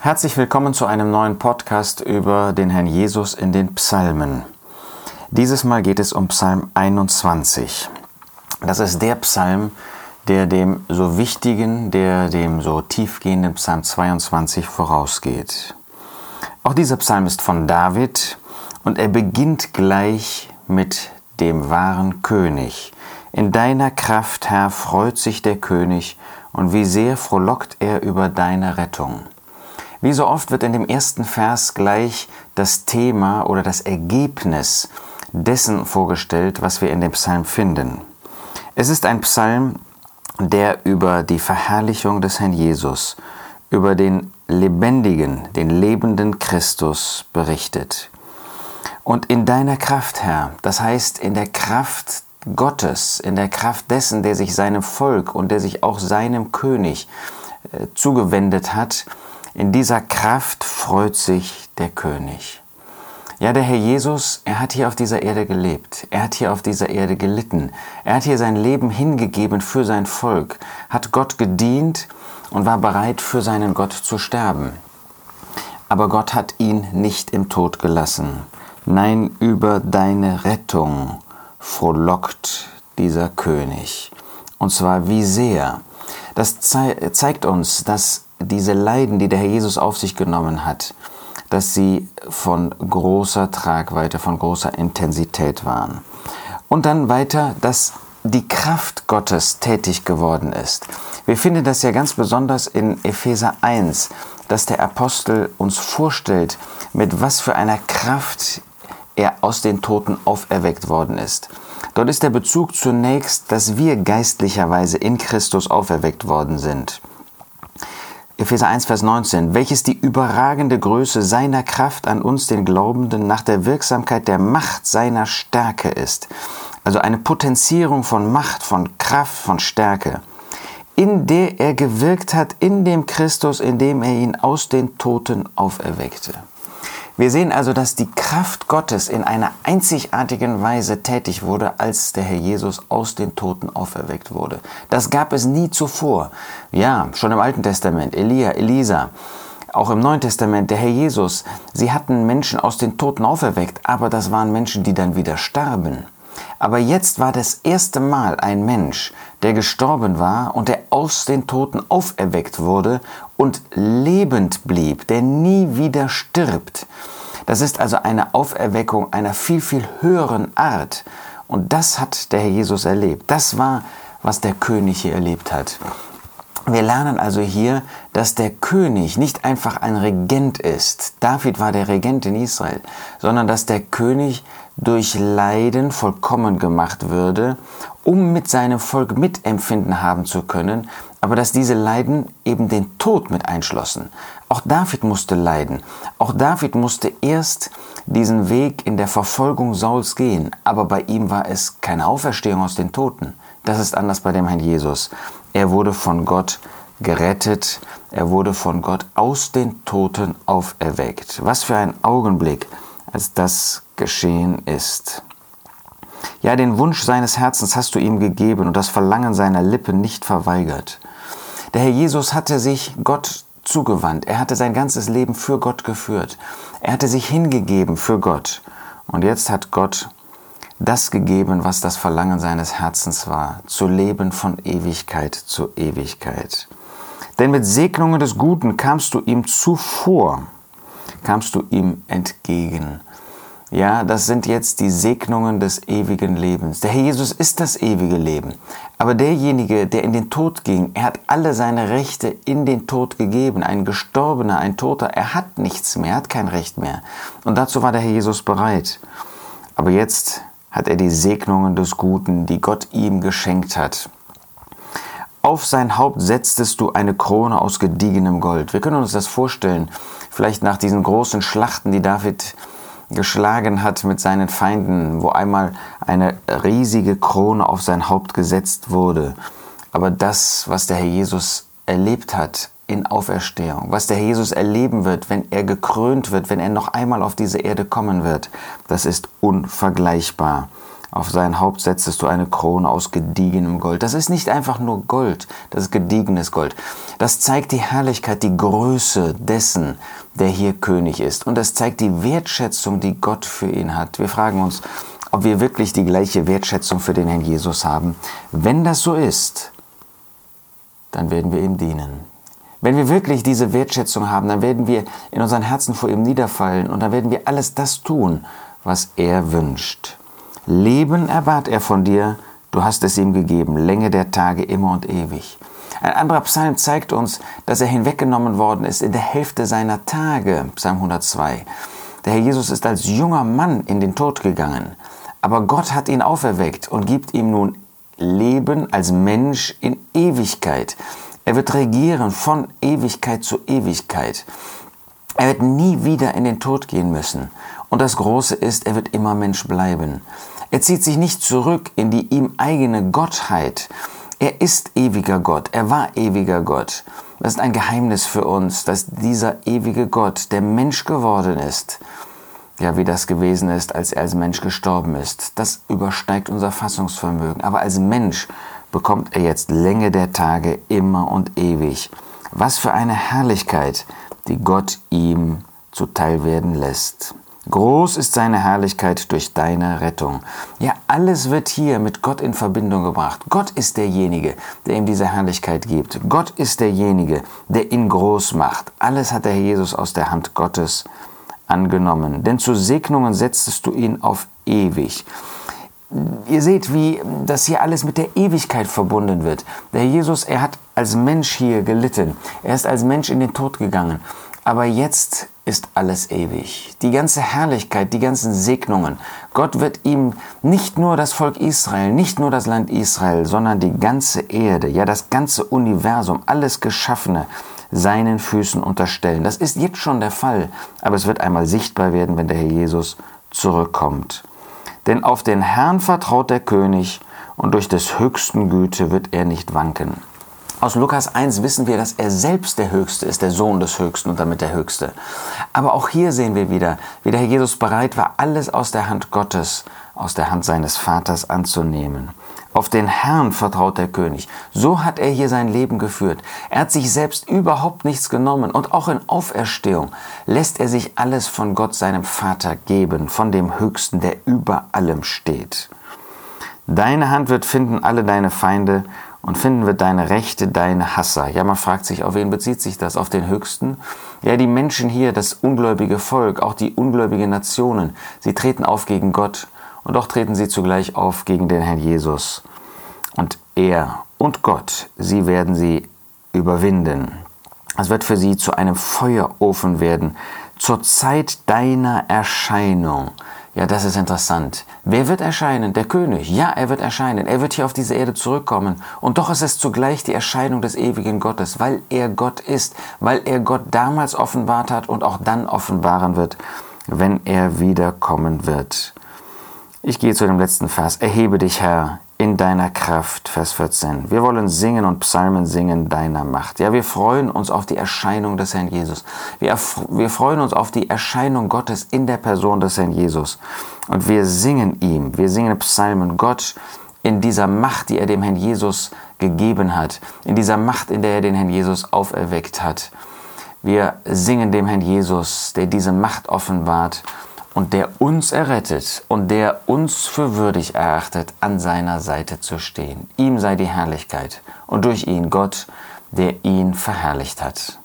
Herzlich willkommen zu einem neuen Podcast über den Herrn Jesus in den Psalmen. Dieses Mal geht es um Psalm 21. Das ist der Psalm, der dem so wichtigen, der dem so tiefgehenden Psalm 22 vorausgeht. Auch dieser Psalm ist von David und er beginnt gleich mit dem wahren König. In deiner Kraft, Herr, freut sich der König, und wie sehr frohlockt er über deine Rettung. Wie so oft wird in dem ersten Vers gleich das Thema oder das Ergebnis dessen vorgestellt, was wir in dem Psalm finden. Es ist ein Psalm, der über die Verherrlichung des Herrn Jesus, über den lebendigen, den lebenden Christus berichtet. Und in deiner Kraft, Herr, das heißt in der Kraft Gottes, in der Kraft dessen, der sich seinem Volk und der sich auch seinem König äh, zugewendet hat, in dieser Kraft freut sich der König. Ja, der Herr Jesus, er hat hier auf dieser Erde gelebt. Er hat hier auf dieser Erde gelitten. Er hat hier sein Leben hingegeben für sein Volk, hat Gott gedient und war bereit, für seinen Gott zu sterben. Aber Gott hat ihn nicht im Tod gelassen. Nein, über deine Rettung frohlockt dieser König. Und zwar wie sehr. Das zeigt uns, dass diese Leiden, die der Herr Jesus auf sich genommen hat, dass sie von großer Tragweite, von großer Intensität waren. Und dann weiter, dass die Kraft Gottes tätig geworden ist. Wir finden das ja ganz besonders in Epheser 1, dass der Apostel uns vorstellt, mit was für einer Kraft er aus den Toten auferweckt worden ist. Dort ist der Bezug zunächst, dass wir geistlicherweise in Christus auferweckt worden sind. Epheser 1, Vers 19, welches die überragende Größe seiner Kraft an uns, den Glaubenden, nach der Wirksamkeit der Macht seiner Stärke ist. Also eine Potenzierung von Macht, von Kraft, von Stärke, in der er gewirkt hat in dem Christus, in dem er ihn aus den Toten auferweckte. Wir sehen also, dass die Kraft Gottes in einer einzigartigen Weise tätig wurde, als der Herr Jesus aus den Toten auferweckt wurde. Das gab es nie zuvor. Ja, schon im Alten Testament, Elia, Elisa, auch im Neuen Testament, der Herr Jesus, sie hatten Menschen aus den Toten auferweckt, aber das waren Menschen, die dann wieder starben. Aber jetzt war das erste Mal ein Mensch, der gestorben war und der aus den Toten auferweckt wurde und lebend blieb, der nie wieder stirbt. Das ist also eine Auferweckung einer viel, viel höheren Art. Und das hat der Herr Jesus erlebt. Das war, was der König hier erlebt hat. Wir lernen also hier, dass der König nicht einfach ein Regent ist. David war der Regent in Israel, sondern dass der König durch Leiden vollkommen gemacht würde, um mit seinem Volk Mitempfinden haben zu können, aber dass diese Leiden eben den Tod mit einschlossen. Auch David musste leiden. Auch David musste erst diesen Weg in der Verfolgung Sauls gehen, aber bei ihm war es keine Auferstehung aus den Toten. Das ist anders bei dem Herrn Jesus. Er wurde von Gott gerettet, er wurde von Gott aus den Toten auferweckt. Was für ein Augenblick, als das geschehen ist. Ja, den Wunsch seines Herzens hast du ihm gegeben und das Verlangen seiner Lippen nicht verweigert. Der Herr Jesus hatte sich Gott zugewandt. Er hatte sein ganzes Leben für Gott geführt. Er hatte sich hingegeben für Gott. Und jetzt hat Gott das gegeben, was das Verlangen seines Herzens war, zu leben von Ewigkeit zu Ewigkeit. Denn mit Segnungen des Guten kamst du ihm zuvor, kamst du ihm entgegen. Ja, das sind jetzt die Segnungen des ewigen Lebens. Der Herr Jesus ist das ewige Leben. Aber derjenige, der in den Tod ging, er hat alle seine Rechte in den Tod gegeben. Ein Gestorbener, ein Toter, er hat nichts mehr, er hat kein Recht mehr. Und dazu war der Herr Jesus bereit. Aber jetzt hat er die Segnungen des Guten, die Gott ihm geschenkt hat. Auf sein Haupt setztest du eine Krone aus gediegenem Gold. Wir können uns das vorstellen, vielleicht nach diesen großen Schlachten, die David geschlagen hat mit seinen Feinden, wo einmal eine riesige Krone auf sein Haupt gesetzt wurde. Aber das, was der Herr Jesus erlebt hat in Auferstehung, was der Herr Jesus erleben wird, wenn er gekrönt wird, wenn er noch einmal auf diese Erde kommen wird, das ist unvergleichbar Auf sein Haupt setztest du eine Krone aus gediegenem Gold. Das ist nicht einfach nur Gold, das ist gediegenes Gold. Das zeigt die Herrlichkeit, die Größe dessen, der hier König ist. Und das zeigt die Wertschätzung, die Gott für ihn hat. Wir fragen uns, ob wir wirklich die gleiche Wertschätzung für den Herrn Jesus haben. Wenn das so ist, dann werden wir ihm dienen. Wenn wir wirklich diese Wertschätzung haben, dann werden wir in unseren Herzen vor ihm niederfallen und dann werden wir alles das tun, was er wünscht. Leben erbat er von dir, du hast es ihm gegeben, Länge der Tage immer und ewig. Ein anderer Psalm zeigt uns, dass er hinweggenommen worden ist in der Hälfte seiner Tage, Psalm 102. Der Herr Jesus ist als junger Mann in den Tod gegangen, aber Gott hat ihn auferweckt und gibt ihm nun Leben als Mensch in Ewigkeit. Er wird regieren von Ewigkeit zu Ewigkeit. Er wird nie wieder in den Tod gehen müssen. Und das Große ist, er wird immer Mensch bleiben. Er zieht sich nicht zurück in die ihm eigene Gottheit. Er ist ewiger Gott, er war ewiger Gott. Das ist ein Geheimnis für uns, dass dieser ewige Gott, der Mensch geworden ist, ja, wie das gewesen ist, als er als Mensch gestorben ist, das übersteigt unser Fassungsvermögen. Aber als Mensch bekommt er jetzt Länge der Tage immer und ewig. Was für eine Herrlichkeit, die Gott ihm zuteil werden lässt. Groß ist seine Herrlichkeit durch deine Rettung. Ja, alles wird hier mit Gott in Verbindung gebracht. Gott ist derjenige, der ihm diese Herrlichkeit gibt. Gott ist derjenige, der ihn groß macht. Alles hat der Herr Jesus aus der Hand Gottes angenommen. Denn zu Segnungen setztest du ihn auf ewig. Ihr seht, wie das hier alles mit der Ewigkeit verbunden wird. Der Jesus, er hat als Mensch hier gelitten. Er ist als Mensch in den Tod gegangen. Aber jetzt ist alles ewig. Die ganze Herrlichkeit, die ganzen Segnungen. Gott wird ihm nicht nur das Volk Israel, nicht nur das Land Israel, sondern die ganze Erde, ja das ganze Universum, alles Geschaffene seinen Füßen unterstellen. Das ist jetzt schon der Fall, aber es wird einmal sichtbar werden, wenn der Herr Jesus zurückkommt. Denn auf den Herrn vertraut der König und durch des höchsten Güte wird er nicht wanken. Aus Lukas 1 wissen wir, dass er selbst der Höchste ist, der Sohn des Höchsten und damit der Höchste. Aber auch hier sehen wir wieder, wie der Herr Jesus bereit war, alles aus der Hand Gottes, aus der Hand seines Vaters anzunehmen. Auf den Herrn vertraut der König. So hat er hier sein Leben geführt. Er hat sich selbst überhaupt nichts genommen und auch in Auferstehung lässt er sich alles von Gott, seinem Vater, geben, von dem Höchsten, der über allem steht. Deine Hand wird finden alle deine Feinde und finden wir deine Rechte, deine Hasser. Ja, man fragt sich, auf wen bezieht sich das? Auf den Höchsten? Ja, die Menschen hier, das ungläubige Volk, auch die ungläubigen Nationen, sie treten auf gegen Gott und doch treten sie zugleich auf gegen den Herrn Jesus. Und er und Gott, sie werden sie überwinden. Es wird für sie zu einem Feuerofen werden, zur Zeit deiner Erscheinung. Ja, das ist interessant. Wer wird erscheinen? Der König. Ja, er wird erscheinen. Er wird hier auf diese Erde zurückkommen. Und doch ist es zugleich die Erscheinung des ewigen Gottes, weil er Gott ist, weil er Gott damals offenbart hat und auch dann offenbaren wird, wenn er wiederkommen wird. Ich gehe zu dem letzten Vers. Erhebe dich, Herr, in deiner Kraft, Vers 14. Wir wollen singen und Psalmen singen deiner Macht. Ja, wir freuen uns auf die Erscheinung des Herrn Jesus. Wir, wir freuen uns auf die Erscheinung Gottes in der Person des Herrn Jesus. Und wir singen ihm, wir singen Psalmen Gott in dieser Macht, die er dem Herrn Jesus gegeben hat, in dieser Macht, in der er den Herrn Jesus auferweckt hat. Wir singen dem Herrn Jesus, der diese Macht offenbart und der uns errettet und der uns für würdig erachtet, an seiner Seite zu stehen. Ihm sei die Herrlichkeit und durch ihn Gott, der ihn verherrlicht hat.